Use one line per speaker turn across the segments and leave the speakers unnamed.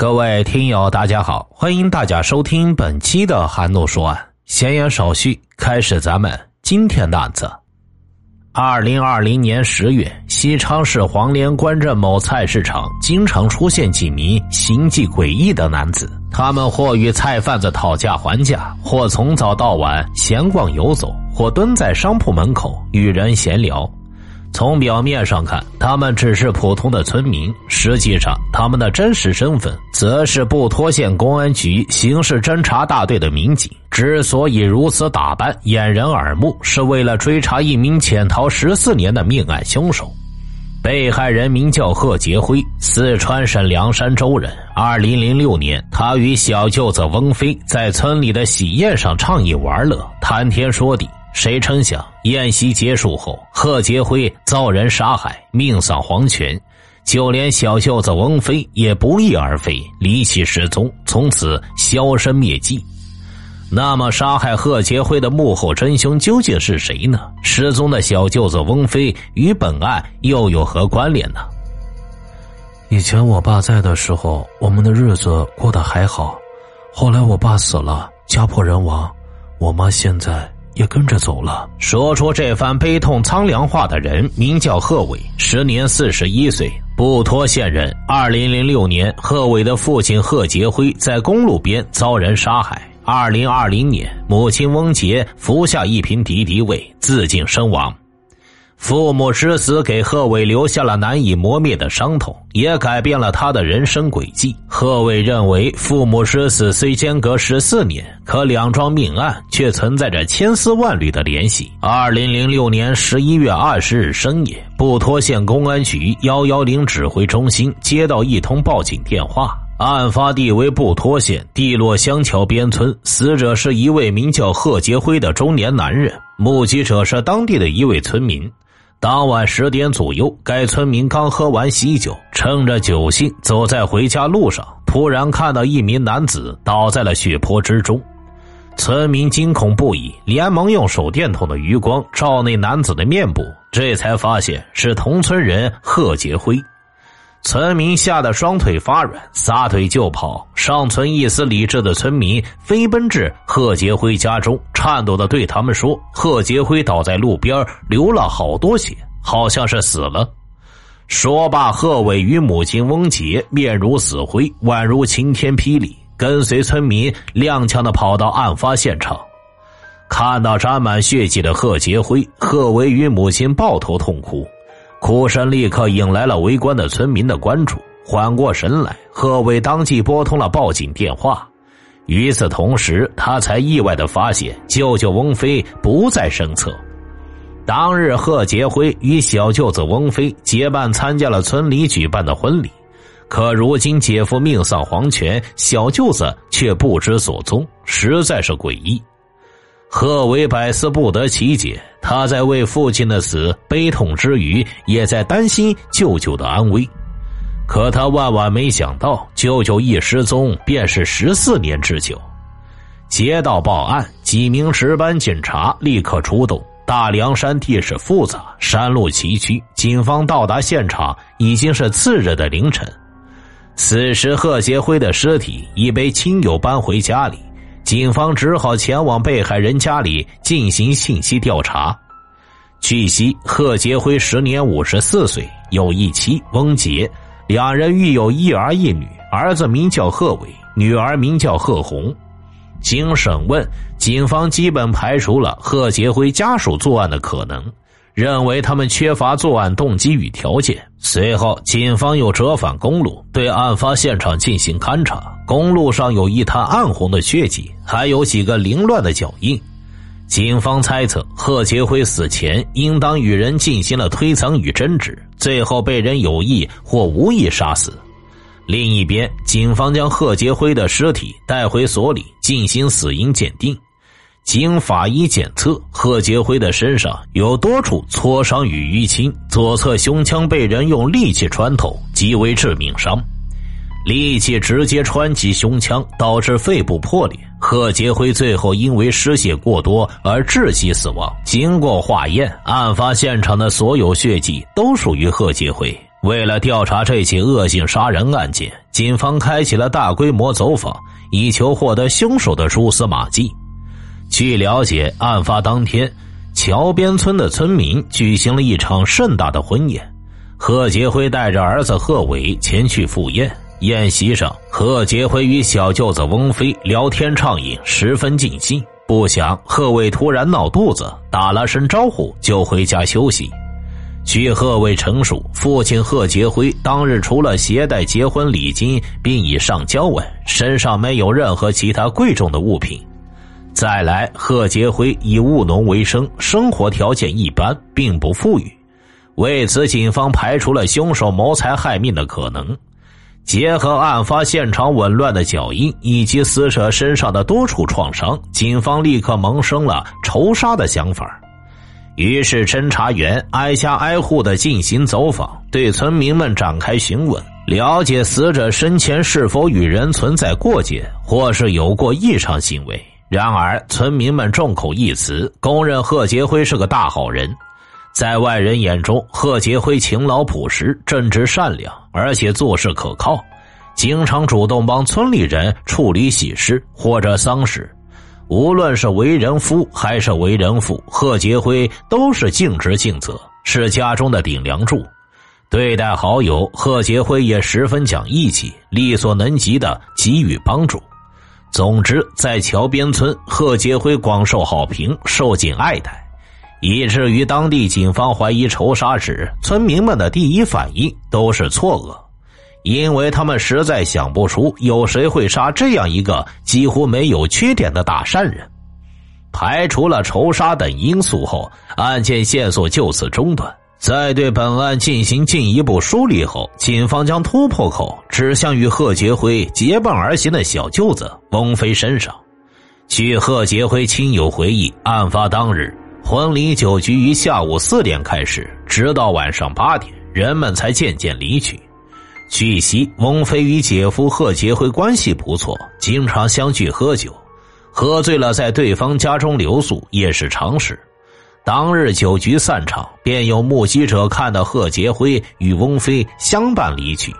各位听友，大家好，欢迎大家收听本期的韩怒说案。闲言少叙，开始咱们今天的案子。二零二零年十月，西昌市黄连关镇某菜市场，经常出现几名形迹诡异的男子，他们或与菜贩子讨价还价，或从早到晚闲逛游走，或蹲在商铺门口与人闲聊。从表面上看，他们只是普通的村民，实际上他们的真实身份则是布拖县公安局刑事侦查大队的民警。之所以如此打扮，掩人耳目，是为了追查一名潜逃十四年的命案凶手。被害人名叫贺杰辉，四川省凉山州人。二零零六年，他与小舅子翁飞在村里的喜宴上畅饮玩乐，谈天说地。谁成想，宴席结束后，贺杰辉遭人杀害，命丧黄泉。就连小舅子翁飞也不翼而飞，离奇失踪，从此销声灭迹。那么，杀害贺杰辉的幕后真凶究竟是谁呢？失踪的小舅子翁飞与本案又有何关联呢？
以前我爸在的时候，我们的日子过得还好。后来我爸死了，家破人亡，我妈现在。也跟着走了。
说出这番悲痛苍凉话的人名叫贺伟，时年四十一岁，布托县人。二零零六年，贺伟的父亲贺杰辉在公路边遭人杀害。二零二零年，母亲翁杰服下一瓶敌敌畏，自尽身亡。父母之死给贺伟留下了难以磨灭的伤痛，也改变了他的人生轨迹。贺伟认为，父母之死虽间隔十四年，可两桩命案却存在着千丝万缕的联系。二零零六年十一月二十日深夜，布拖县公安局幺幺零指挥中心接到一通报警电话，案发地为布拖县地洛乡桥边村，死者是一位名叫贺杰辉的中年男人，目击者是当地的一位村民。当晚十点左右，该村民刚喝完喜酒，趁着酒兴，走在回家路上，突然看到一名男子倒在了血泊之中。村民惊恐不已，连忙用手电筒的余光照那男子的面部，这才发现是同村人贺杰辉。村民吓得双腿发软，撒腿就跑。尚存一丝理智的村民飞奔至贺杰辉家中，颤抖的对他们说：“贺杰辉倒在路边，流了好多血，好像是死了。”说罢，贺伟与母亲翁杰面如死灰，宛如晴天霹雳，跟随村民踉跄的跑到案发现场。看到沾满血迹的贺杰辉，贺伟与母亲抱头痛哭。哭声立刻引来了围观的村民的关注。缓过神来，贺伟当即拨通了报警电话。与此同时，他才意外的发现舅舅翁飞不在身侧。当日，贺杰辉与小舅子翁飞结伴参加了村里举办的婚礼，可如今姐夫命丧黄泉，小舅子却不知所踪，实在是诡异。贺伟百思不得其解，他在为父亲的死悲痛之余，也在担心舅舅的安危。可他万万没想到，舅舅一失踪便是十四年之久。接到报案，几名值班警察立刻出动。大凉山地势复杂，山路崎岖，警方到达现场已经是次日的凌晨。此时，贺杰辉的尸体已被亲友搬回家里。警方只好前往被害人家里进行信息调查。据悉，贺杰辉时年五十四岁，有一妻翁杰，两人育有一儿一女，儿子名叫贺伟，女儿名叫贺红。经审问，警方基本排除了贺杰辉家属作案的可能。认为他们缺乏作案动机与条件。随后，警方又折返公路，对案发现场进行勘查。公路上有一滩暗红的血迹，还有几个凌乱的脚印。警方猜测，贺杰辉死前应当与人进行了推搡与争执，最后被人有意或无意杀死。另一边，警方将贺杰辉的尸体带回所里进行死因鉴定。经法医检测，贺杰辉的身上有多处挫伤与淤青，左侧胸腔被人用利器穿透，极为致命伤。利器直接穿击胸腔，导致肺部破裂。贺杰辉最后因为失血过多而窒息死亡。经过化验，案发现场的所有血迹都属于贺杰辉。为了调查这起恶性杀人案件，警方开启了大规模走访，以求获得凶手的蛛丝马迹。据了解，案发当天，桥边村的村民举行了一场盛大的婚宴。贺杰辉带着儿子贺伟前去赴宴。宴席上，贺杰辉与小舅子翁飞聊天畅饮，十分尽兴。不想贺伟突然闹肚子，打了声招呼就回家休息。据贺伟陈述，父亲贺杰辉当日除了携带结婚礼金并已上交外，身上没有任何其他贵重的物品。再来，贺杰辉以务农为生，生活条件一般，并不富裕。为此，警方排除了凶手谋财害命的可能。结合案发现场紊乱的脚印以及死者身上的多处创伤，警方立刻萌生了仇杀的想法。于是，侦查员挨家挨户的进行走访，对村民们展开询问，了解死者生前是否与人存在过节，或是有过异常行为。然而，村民们众口一词，公认贺杰辉是个大好人。在外人眼中，贺杰辉勤劳朴实、正直善良，而且做事可靠，经常主动帮村里人处理喜事或者丧事。无论是为人夫还是为人父，贺杰辉都是尽职尽责，是家中的顶梁柱。对待好友，贺杰辉也十分讲义气，力所能及的给予帮助。总之，在桥边村，贺杰辉广受好评，受尽爱戴，以至于当地警方怀疑仇杀时，村民们的第一反应都是错愕，因为他们实在想不出有谁会杀这样一个几乎没有缺点的大善人。排除了仇杀等因素后，案件线索就此中断。在对本案进行进一步梳理后，警方将突破口指向与贺杰辉结伴而行的小舅子翁飞身上。据贺杰辉亲友回忆，案发当日，婚礼酒局于下午四点开始，直到晚上八点，人们才渐渐离去。据悉，翁飞与姐夫贺杰辉关系不错，经常相聚喝酒，喝醉了在对方家中留宿也是常事。当日酒局散场，便有目击者看到贺杰辉与翁飞相伴离去。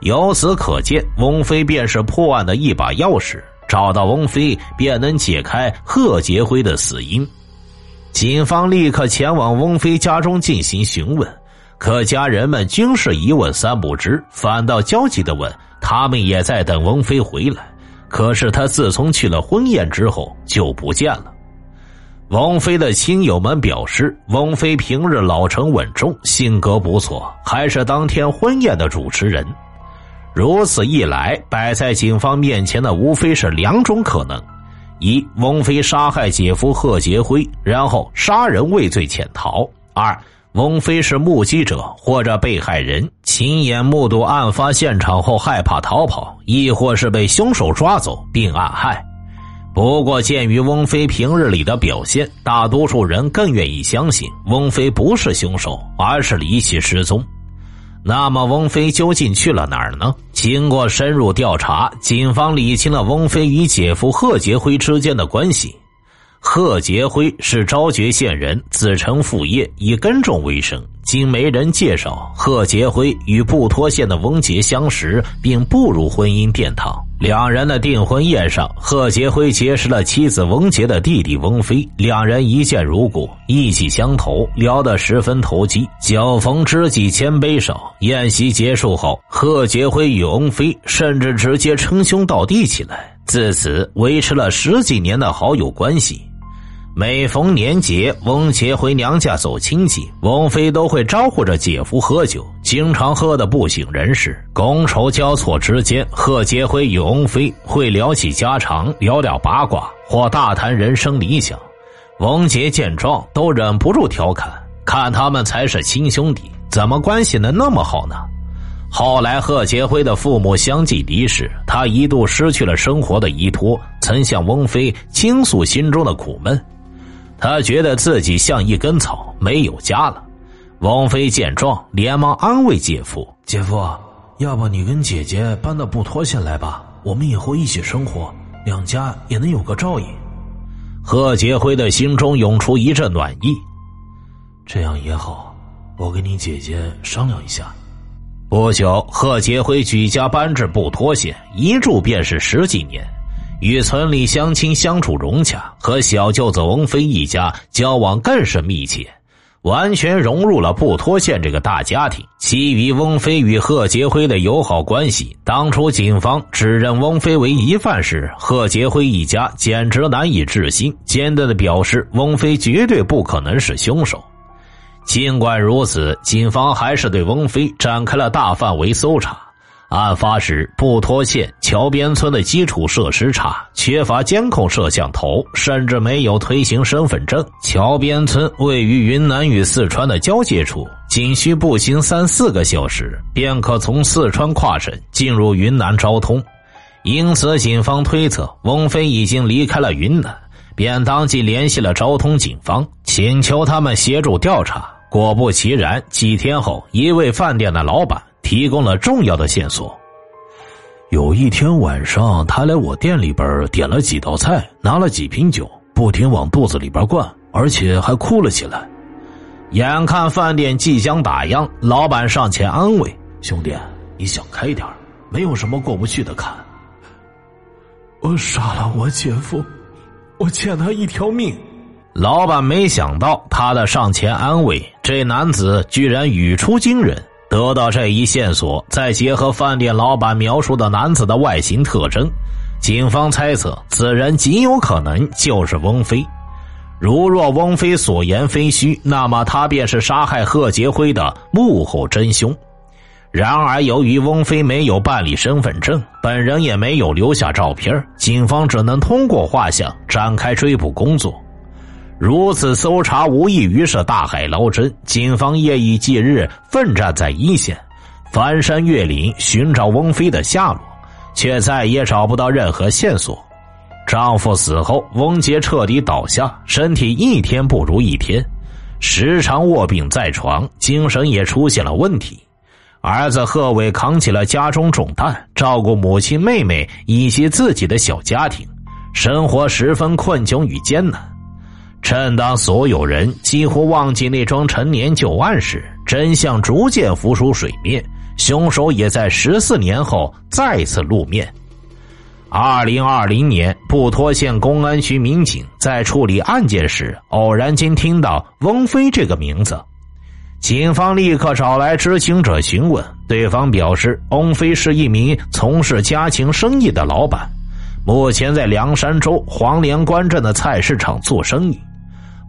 由此可见，翁飞便是破案的一把钥匙。找到翁飞，便能解开贺杰辉的死因。警方立刻前往翁飞家中进行询问，可家人们均是一问三不知，反倒焦急的问：“他们也在等翁飞回来，可是他自从去了婚宴之后就不见了。”翁飞的亲友们表示，翁飞平日老成稳重，性格不错，还是当天婚宴的主持人。如此一来，摆在警方面前的无非是两种可能：一，翁飞杀害姐夫贺杰辉，然后杀人畏罪潜逃；二，翁飞是目击者或者被害人，亲眼目睹案发现场后害怕逃跑，亦或是被凶手抓走并暗害。不过，鉴于翁飞平日里的表现，大多数人更愿意相信翁飞不是凶手，而是离奇失踪。那么，翁飞究竟去了哪儿呢？经过深入调查，警方理清了翁飞与姐夫贺杰辉之间的关系。贺杰辉是昭觉县人，子承父业，以耕种为生。经媒人介绍，贺杰辉与布托县的翁杰相识，并步入婚姻殿堂。两人的订婚宴上，贺杰辉结识了妻子翁杰的弟弟翁飞，两人一见如故，意气相投，聊得十分投机。酒逢知己千杯少，宴席结束后，贺杰辉与翁飞甚至直接称兄道弟起来，自此维持了十几年的好友关系。每逢年节，翁杰回娘家走亲戚，翁飞都会招呼着姐夫喝酒，经常喝得不省人事。觥筹交错之间，贺杰辉与翁飞会聊起家常，聊聊八卦，或大谈人生理想。翁杰见状，都忍不住调侃：“看他们才是亲兄弟，怎么关系能那么好呢？”后来，贺杰辉的父母相继离世，他一度失去了生活的依托，曾向翁飞倾诉心中的苦闷。他觉得自己像一根草，没有家了。王菲见状，连忙安慰姐夫：“
姐夫，要不你跟姐姐搬到布拖县来吧，我们以后一起生活，两家也能有个照应。”
贺杰辉的心中涌出一阵暖意。
这样也好，我跟你姐姐商量一下。
不久，贺杰辉举家搬至布拖县，一住便是十几年，与村里乡亲相处融洽，和小舅子翁飞一家交往更是密切。完全融入了布托县这个大家庭。基于翁飞与贺杰辉的友好关系，当初警方指认翁飞为疑犯时，贺杰辉一家简直难以置信，坚定的表示翁飞绝对不可能是凶手。尽管如此，警方还是对翁飞展开了大范围搜查。案发时，布拖县桥边村的基础设施差，缺乏监控摄像头，甚至没有推行身份证。桥边村位于云南与四川的交界处，仅需步行三四个小时，便可从四川跨省进入云南昭通。因此，警方推测翁飞已经离开了云南，便当即联系了昭通警方，请求他们协助调查。果不其然，几天后，一位饭店的老板。提供了重要的线索。
有一天晚上，他来我店里边点了几道菜，拿了几瓶酒，不停往肚子里边灌，而且还哭了起来。
眼看饭店即将打烊，老板上前安慰：“
兄弟，你想开点没有什么过不去的坎。
我杀了我姐夫，我欠他一条命。”
老板没想到他的上前安慰，这男子居然语出惊人。得到这一线索，再结合饭店老板描述的男子的外形特征，警方猜测此人极有可能就是翁飞。如若翁飞所言非虚，那么他便是杀害贺杰辉的幕后真凶。然而，由于翁飞没有办理身份证，本人也没有留下照片，警方只能通过画像展开追捕工作。如此搜查无异于是大海捞针，警方夜以继日奋战在一线，翻山越岭寻找翁飞的下落，却再也找不到任何线索。丈夫死后，翁杰彻底倒下，身体一天不如一天，时常卧病在床，精神也出现了问题。儿子贺伟扛起了家中重担，照顾母亲、妹妹以及自己的小家庭，生活十分困窘与艰难。正当所有人几乎忘记那桩陈年旧案时，真相逐渐浮出水面，凶手也在十四年后再次露面。二零二零年，布拖县公安局民警在处理案件时，偶然间听到翁飞这个名字，警方立刻找来知情者询问，对方表示，翁飞是一名从事家禽生意的老板，目前在凉山州黄连关镇的菜市场做生意。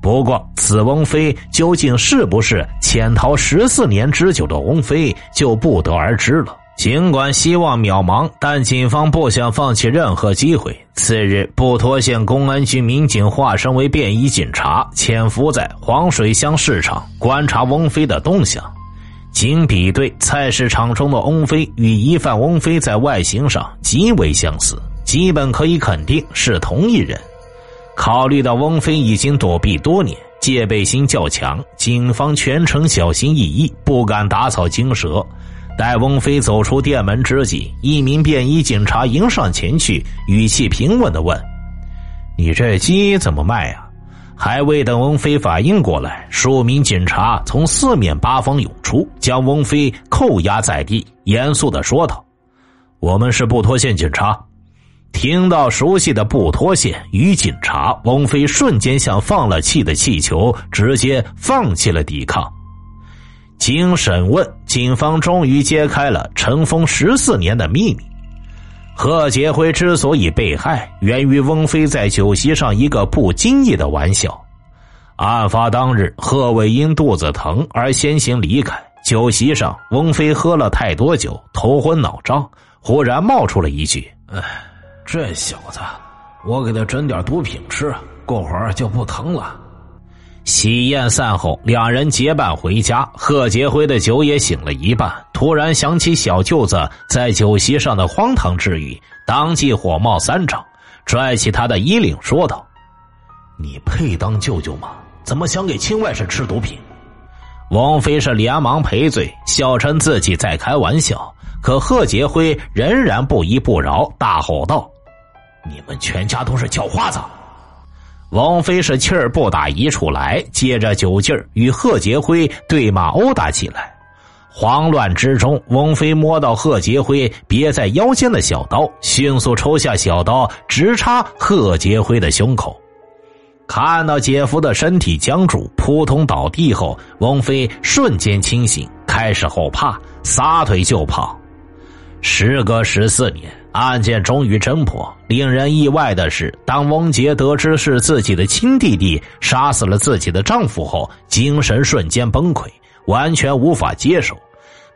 不过，此翁飞究竟是不是潜逃十四年之久的翁飞，就不得而知了。尽管希望渺茫，但警方不想放弃任何机会。次日，布拖县公安局民警化身为便衣警察，潜伏在黄水乡市场，观察翁飞的动向。经比对，菜市场中的翁飞与疑犯翁飞在外形上极为相似，基本可以肯定是同一人。考虑到翁飞已经躲避多年，戒备心较强，警方全程小心翼翼，不敢打草惊蛇。待翁飞走出店门之际，一名便衣警察迎上前去，语气平稳的问：“你这鸡怎么卖啊？”还未等翁飞反应过来，数名警察从四面八方涌出，将翁飞扣押在地，严肃的说道：“我们是布托县警察。”听到熟悉的布拖县与警察，翁飞瞬间像放了气的气球，直接放弃了抵抗。经审问，警方终于揭开了尘封十四年的秘密：贺杰辉之所以被害，源于翁飞在酒席上一个不经意的玩笑。案发当日，贺伟因肚子疼而先行离开。酒席上，翁飞喝了太多酒，头昏脑胀，忽然冒出了一句：“
哎。”这小子，我给他整点毒品吃，过会儿就不疼了。
喜宴散后，两人结伴回家。贺杰辉的酒也醒了一半，突然想起小舅子在酒席上的荒唐之语，当即火冒三丈，拽起他的衣领说道：“
你配当舅舅吗？怎么想给亲外甥吃毒品？”
王飞是连忙赔罪，笑称自己在开玩笑。可贺杰辉仍然不依不饶，大吼道。
你们全家都是叫花子！
王飞是气儿不打一处来，借着酒劲儿与贺杰辉对骂殴打起来。慌乱之中，翁妃摸到贺杰辉别在腰间的小刀，迅速抽下小刀，直插贺杰辉的胸口。看到姐夫的身体僵住，扑通倒地后，翁妃瞬间清醒，开始后怕，撒腿就跑。时隔十四年，案件终于侦破。令人意外的是，当翁杰得知是自己的亲弟弟杀死了自己的丈夫后，精神瞬间崩溃。完全无法接受，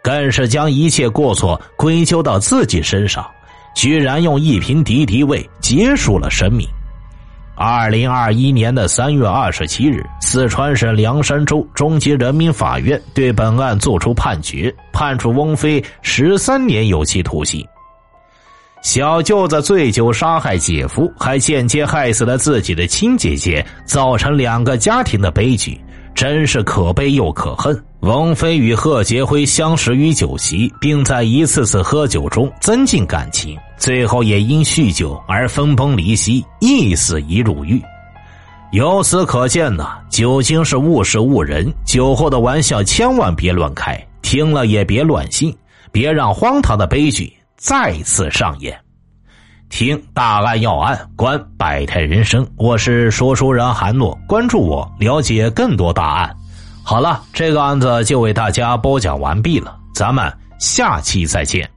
更是将一切过错归咎到自己身上，居然用一瓶敌敌畏结束了生命。二零二一年的三月二十七日，四川省凉山州中级人民法院对本案作出判决，判处翁飞十三年有期徒刑。小舅子醉酒杀害姐夫，还间接害死了自己的亲姐姐，造成两个家庭的悲剧。真是可悲又可恨。王菲与贺杰辉相识于酒席，并在一次次喝酒中增进感情，最后也因酗酒而分崩离析，一死一入狱。由此可见呢，酒精是误事误人，酒后的玩笑千万别乱开，听了也别乱信，别让荒唐的悲剧再次上演。听大案要案，观百态人生。我是说书人韩诺，关注我，了解更多大案。好了，这个案子就为大家播讲完毕了，咱们下期再见。